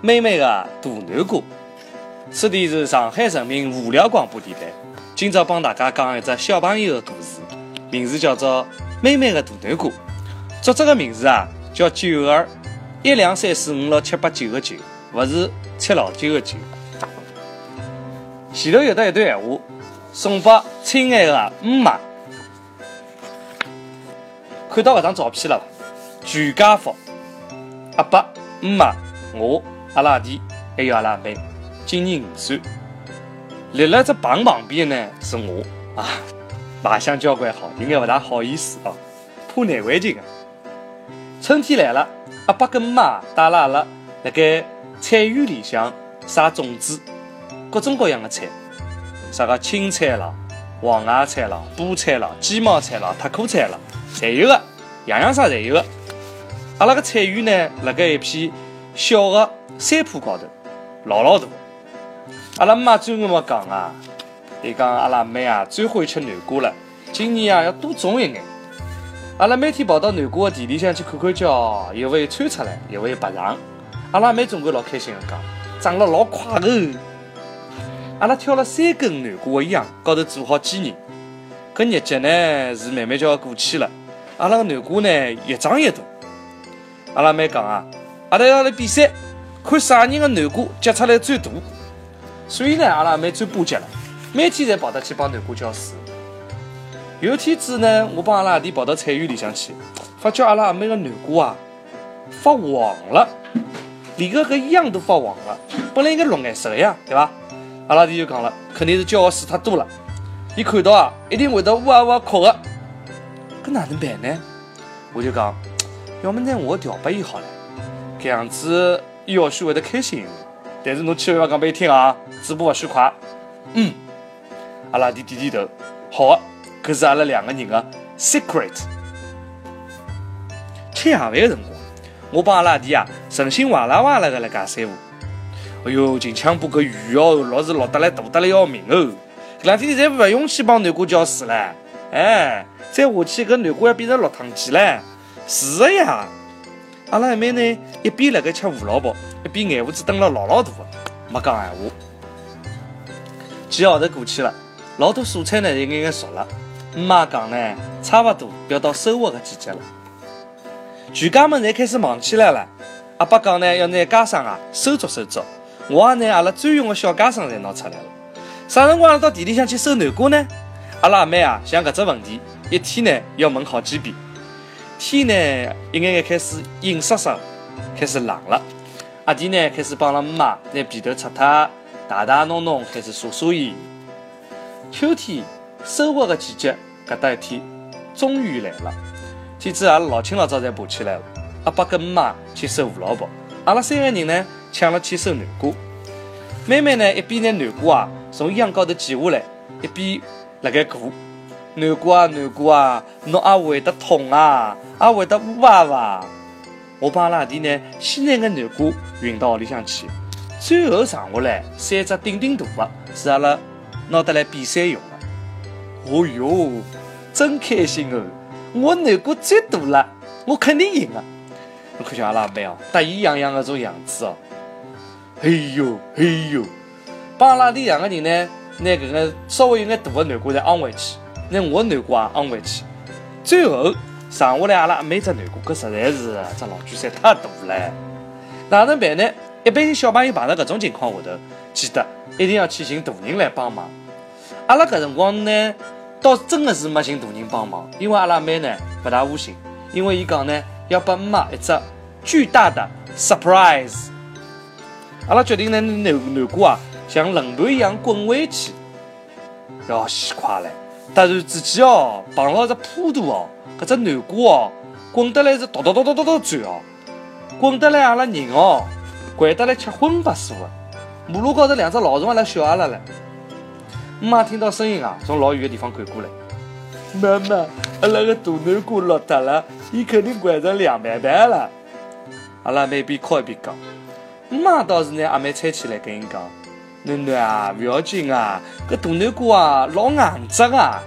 美美的大南瓜。此地是上海人民无聊广播电台。今朝帮大家讲一只小朋友的故事，名字叫做《美美的大南瓜》。作者的名字啊叫九儿，一两三四五六七八九的九，不是吃老酒的酒。前头有的一段闲话，送给亲爱的姆妈。看到搿张照片了伐？全家福，阿爸、姆妈、我、阿拉弟还有阿拉妹，今年五岁。立了只棚旁边呢是我啊，卖相交关好，应该勿大好意思哦，怕难为情啊。春天来了，阿爸跟妈带了阿拉辣盖菜园里向撒种子，各种各样的菜，啥个青菜啦、黄芽菜啦、菠菜啦、鸡毛菜啦、特可菜啦，侪有个，样样啥侪有个。阿拉个菜园呢，辣盖一片小的山坡高头，老老大。阿拉妈专门么讲啊，伊讲阿拉妹啊最欢喜吃南瓜了，今年啊要多种一眼。阿拉每天跑到南瓜的地里向去看看叫，一会穿出来，一会拔上。阿拉妹总归老开心的讲，长了老快的。阿拉挑了三根南瓜的秧，高头做好纪念。搿日节呢是慢慢就要过去了，阿拉个南瓜呢越长越大。阿拉妹讲啊，阿拉要来比赛，看啥人的南瓜结出来最大。所以呢，阿拉阿妹最巴结了，每天侪跑得去帮南瓜浇水。有天子呢，我帮阿拉阿弟跑到菜园里向去，发觉阿拉阿妹个南瓜啊发黄了，连个搿秧都发黄了。本来应该绿颜色的呀，对伐？阿拉阿弟就讲了，肯定是浇个水太多了。伊看到啊，一定会得哇哇哭个。搿哪能办呢？我就讲，要么拿我调拨伊好了，搿样子伊或许会得开心。但是侬千万勿要讲拨伊听啊，嘴巴勿许快。嗯，阿拉弟点点头，好个，搿是阿拉两个人的 secret。吃夜饭的辰光，我帮阿拉弟啊，诚心哇啦哇啦个辣盖三胡。哎哟，近腔部搿雨哦，落是落得来大得来要命哦。搿两天侪勿用去帮南瓜浇水了，哎，再下去搿南瓜要变成落汤鸡了。是个呀，阿拉阿妹呢，一边辣盖吃胡萝卜。一边眼胡子瞪了老老大的，没讲闲话。几个号头过去了，老多蔬菜呢也眼眼熟了。姆妈讲呢，差不多要到收获的季节了。全家们侪开始忙起来了。阿爸讲呢，要拿家生啊收作收作。我也拿阿拉专用的小家生侪拿出来了。啥辰光到地里向去收南瓜呢？阿拉阿妹啊想搿只问题，一天呢要问好几遍。天呢一眼眼开始阴湿湿，开始冷了。阿弟呢，开始帮了妈拿被头擦脱，汏汏弄弄，开始撒撒盐。秋天收获的季节，搿搭一天终于来了。天子阿拉老清老早侪爬起来了。阿爸跟姆妈去收胡萝卜，阿拉三个人呢抢了去收南瓜。妹妹呢一边拿南瓜啊从秧高头捡下来，一边辣盖鼓。南瓜啊南瓜啊，侬也会得痛啊，也会得呜哇哇。我帮阿拉弟呢，先拿个南瓜运到屋里向去，最后剩下来三只顶顶大的，是阿拉拿得来比赛用的。哦哟，真开心哦！我南瓜最大了，我肯定赢啊！侬看见阿拉阿妹哦，得意洋洋的种样子哦。嘿呦嘿呦，帮阿拉弟两个人呢，拿搿个稍微有眼大的南瓜再昂回去，拿我南瓜也昂回去，最后。剩下来阿拉阿妹只南瓜，搿实在是只老巨山太大了，哪能办呢？一般性小朋友碰到搿种情况下头，记得一定要去寻大人来帮忙。阿拉搿辰光呢，倒真的是没寻大人帮忙，因为阿拉妹呢勿大无心，因为伊讲呢要拨妈一只巨大的 surprise。阿拉决定呢南南瓜啊像轮盘一样滚回去，要死快了！突然之间哦，碰到只坡度哦。搿只南瓜哦，滚得来是哒哒哒哒哒哒转哦，滚得来阿拉人哦，掼得来吃荤八素的。马路高头两只老鼠阿拉笑阿拉了。妈听到声音啊，从老远的地方赶过来。妈妈，阿拉个大南瓜落脱了，伊肯定掼成凉拌拌了。阿拉妹边哭一边讲。妈倒是拿阿妹搀起来跟伊讲：囡囡啊，勿要紧啊，搿大南瓜啊老硬质啊。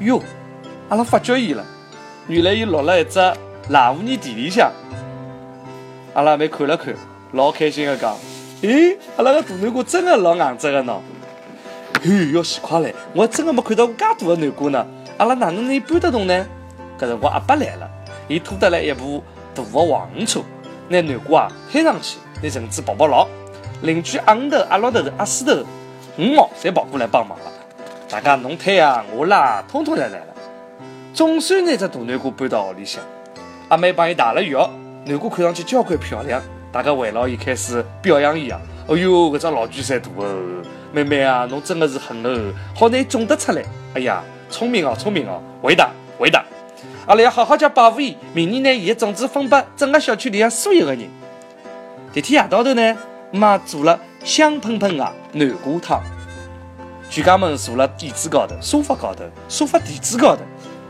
哟。阿拉发觉伊了，原来伊落了一只烂污泥地里向。阿拉妹看了看，老开心的讲：“诶，阿拉个大南瓜真的老硬质的喏！嘿，要死快嘞！我真的没看到过介大的南瓜呢。阿拉哪能能搬得动呢？”搿辰光阿伯来了，伊拖得来一部大的黄鱼车，拿南瓜啊推上去，拿绳子绑绑牢。邻居阿五头、阿六头、阿四头、五毛侪跑过来帮忙了。大家侬推啊，我拉，通通侪来了。总算拿只大南瓜搬到屋里向。阿妹帮伊汏了浴，南瓜看上去交关漂亮。大家围绕伊开始表扬伊啊！哦哟，搿只老巨山大哦！妹妹啊，侬真的是狠哦，好拿伊种得出来。哎呀，聪明哦，聪明哦，回答回答。阿拉要好好叫保护伊，明年拿伊的种子分拨整个小区里向所有的人。这天夜到头呢，妈做了香喷喷的南瓜汤，全家们坐了垫子高头、沙发高头、沙发垫子高头，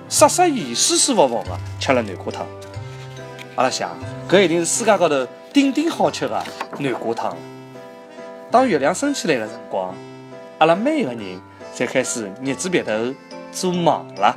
瑟瑟意、舒舒服服的吃了南瓜汤。阿拉想，搿一定是世界高头顶顶好吃的南瓜汤。当月亮升起来的辰光，阿拉每一个人侪开始捏住鼻头做梦了。